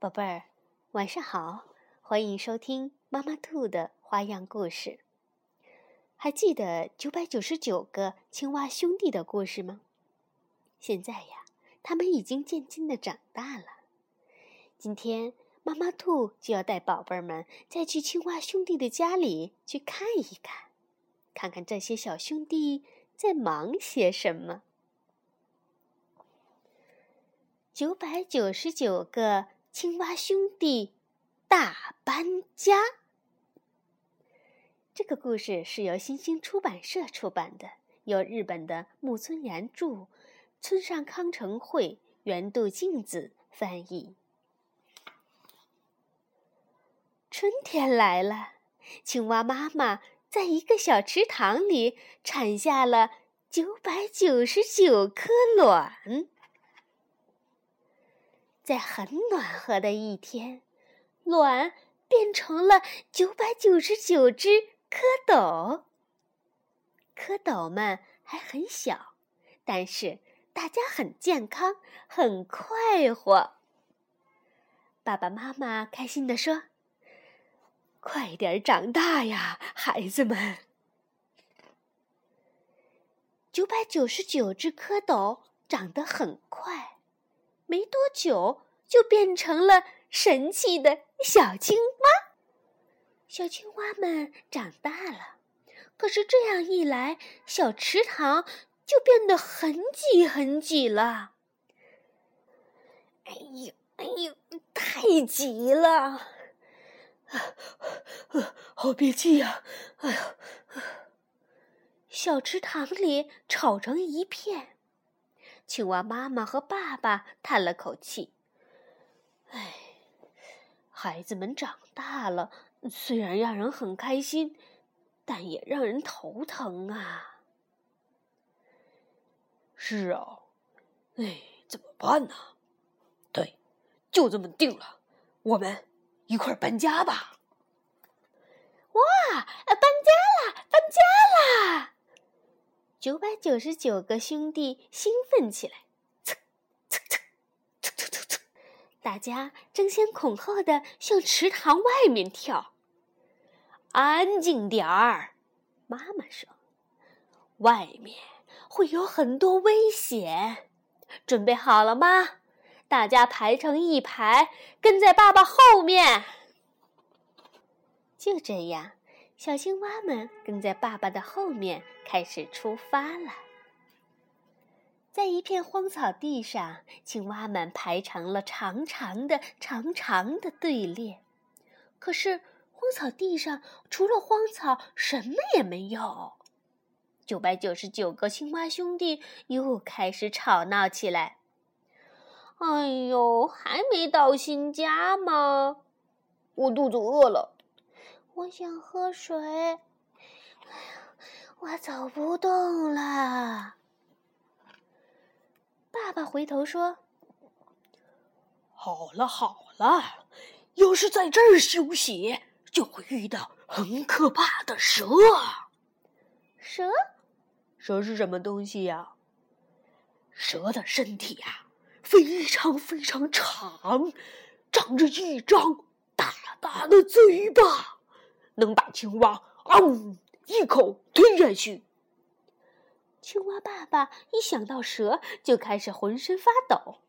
宝贝儿，晚上好！欢迎收听妈妈兔的花样故事。还记得九百九十九个青蛙兄弟的故事吗？现在呀，他们已经渐渐的长大了。今天妈妈兔就要带宝贝儿们再去青蛙兄弟的家里去看一看，看看这些小兄弟在忙些什么。九百九十九个。青蛙兄弟大搬家。这个故事是由新星出版社出版的，由日本的木村岩著，村上康成绘，原渡静子翻译。春天来了，青蛙妈妈在一个小池塘里产下了九百九十九颗卵。在很暖和的一天，卵变成了九百九十九只蝌蚪。蝌蚪们还很小，但是大家很健康，很快活。爸爸妈妈开心地说：“快点长大呀，孩子们！”九百九十九只蝌蚪长得很快。没多久，就变成了神气的小青蛙。小青蛙们长大了，可是这样一来，小池塘就变得很挤很挤了。哎呦，哎呦，太挤了！啊好憋气呀！哎呀，小池塘里吵成一片。青蛙妈妈和爸爸叹了口气：“哎，孩子们长大了，虽然让人很开心，但也让人头疼啊。”“是啊，哎，怎么办呢？”“对，就这么定了，我们一块搬家吧。”“哇，搬家啦！搬家啦！”九百九十九个兄弟兴奋起来，蹭蹭蹭蹭蹭蹭蹭，大家争先恐后的向池塘外面跳。安静点儿，妈妈说：“外面会有很多危险。”准备好了吗？大家排成一排，跟在爸爸后面。就这样。小青蛙们跟在爸爸的后面，开始出发了。在一片荒草地上，青蛙们排成了长长的、长长的队列。可是，荒草地上除了荒草，什么也没有。九百九十九个青蛙兄弟又开始吵闹起来。哎呦，还没到新家吗？我肚子饿了。我想喝水。哎呀，我走不动了。爸爸回头说：“好了好了，要是在这儿休息，就会遇到很可怕的蛇。蛇？蛇是什么东西呀？蛇的身体呀，非常非常长，长着一张大大的嘴巴。”能把青蛙“嗷”一口吞下去。青蛙爸爸一想到蛇，就开始浑身发抖。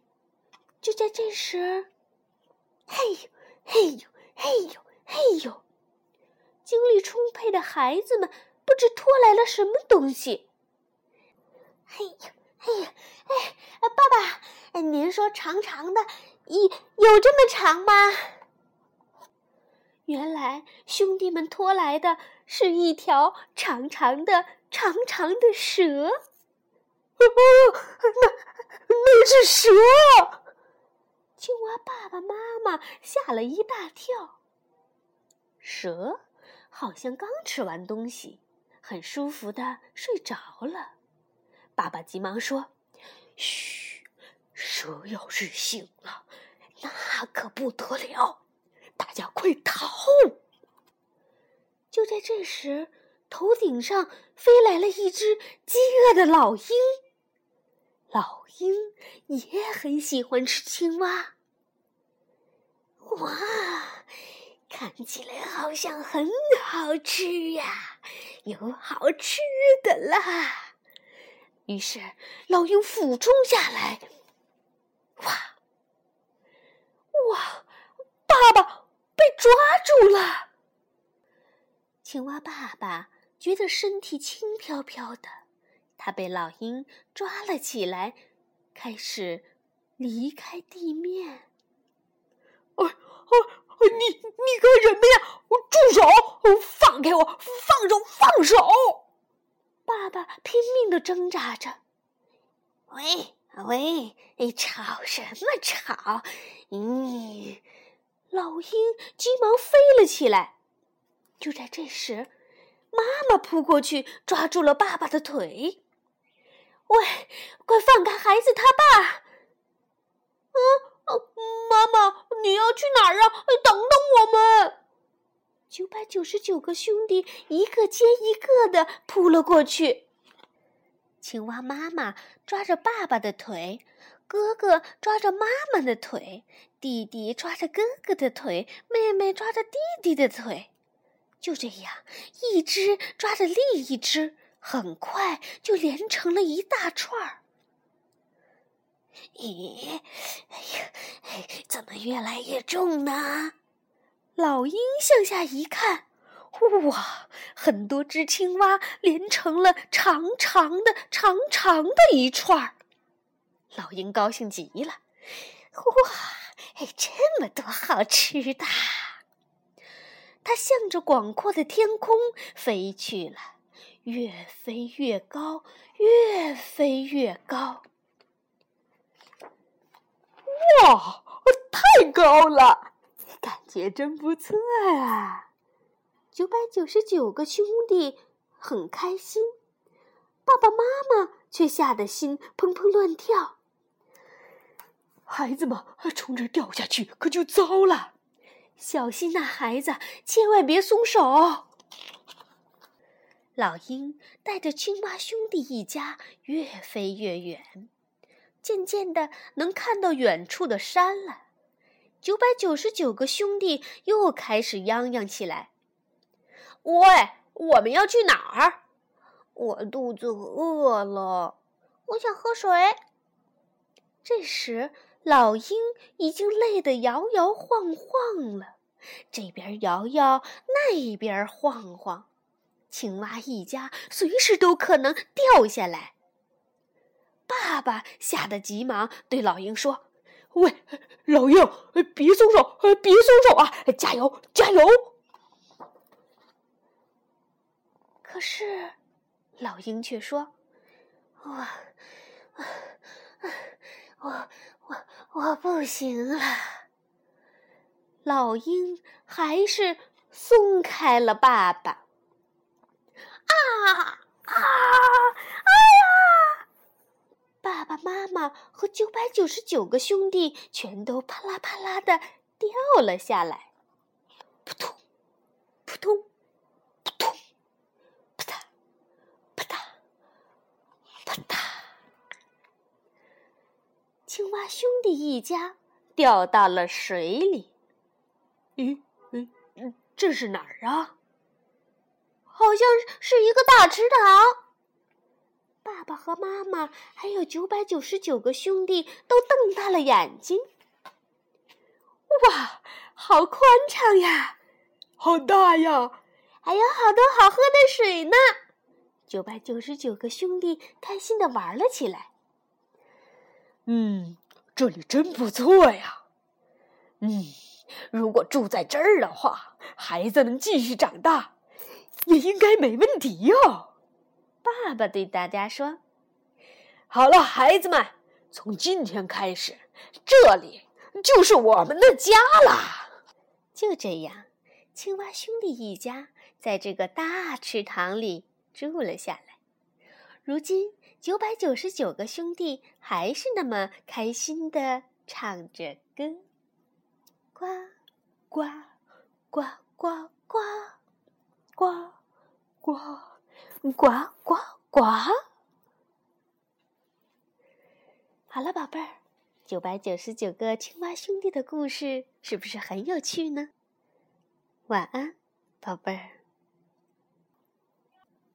就在这时，嘿呦嘿呦嘿呦嘿呦，精力充沛的孩子们不知拖来了什么东西。嘿呦嘿呦哎，爸爸，您说长长的，有有这么长吗？原来兄弟们拖来的是一条长长的、长长的蛇。哦，那那是蛇！青蛙爸爸妈妈吓了一大跳。蛇好像刚吃完东西，很舒服的睡着了。爸爸急忙说：“嘘，蛇要是醒了，那可不得了。”大家快逃！就在这时，头顶上飞来了一只饥饿的老鹰。老鹰也很喜欢吃青蛙。哇看起来好像很好吃呀，有好吃的啦。于是老鹰俯冲下来，哇哇，被抓住了！青蛙爸爸觉得身体轻飘飘的，他被老鹰抓了起来，开始离开地面。你你干什么呀？住手！放开我！放手！放手！爸爸拼命的挣扎着。喂喂！你吵什么吵？嗯，老鹰急忙飞了起来。就在这时，妈妈扑过去抓住了爸爸的腿。喂，快放开孩子他爸！嗯。妈妈，你要去哪儿啊？等等我们！九百九十九个兄弟一个接一个的扑了过去。青蛙妈妈抓着爸爸的腿，哥哥抓着妈妈的腿，弟弟抓着哥哥的腿，妹妹抓着弟弟的腿。就这样，一只抓着另一只，很快就连成了一大串儿。咦，哎呀，怎么越来越重呢？老鹰向下一看，哇，很多只青蛙连成了长长的、长长的一串儿。老鹰高兴极了，哇，哎，这么多好吃的！它向着广阔的天空飞去了，越飞越高，越飞越高。哇，太高了，感觉真不错啊！九百九十九个兄弟很开心，爸爸妈妈却吓得心砰砰乱跳。孩子们，从这掉下去可就糟了，小心呐，孩子，千万别松手。老鹰带着青蛙兄弟一家越飞越远。渐渐的，能看到远处的山了。九百九十九个兄弟又开始嚷嚷起来：“喂，我们要去哪儿？我肚子饿了，我想喝水。”这时，老鹰已经累得摇摇晃晃了，这边摇摇，那边晃晃，青蛙一家随时都可能掉下来。爸爸吓得急忙对老鹰说：“喂，老鹰，别松手，别松手啊！加油，加油！”可是，老鹰却说：“我，我，我，我不行了。”老鹰还是松开了爸爸。啊啊！哎呀爸爸妈妈和九百九十九个兄弟全都啪啦啪啦的掉了下来，扑通，扑通，扑通，扑嗒，扑嗒，扑嗒。青蛙兄弟一家掉到了水里。咦，嗯，这是哪儿啊？好像是一个大池塘。爸爸和妈妈还有九百九十九个兄弟都瞪大了眼睛。哇，好宽敞呀，好大呀，还有好多好喝的水呢！九百九十九个兄弟开心的玩了起来。嗯，这里真不错呀。嗯，如果住在这儿的话，孩子能继续长大，也应该没问题哟。爸爸对大家说：“好了，孩子们，从今天开始，这里就是我们的家了。”就这样，青蛙兄弟一家在这个大池塘里住了下来。如今，九百九十九个兄弟还是那么开心的唱着歌：“呱呱呱呱呱呱呱。”呱呱呱！好了，宝贝儿，九百九十九个青蛙兄弟的故事是不是很有趣呢？晚安，宝贝儿。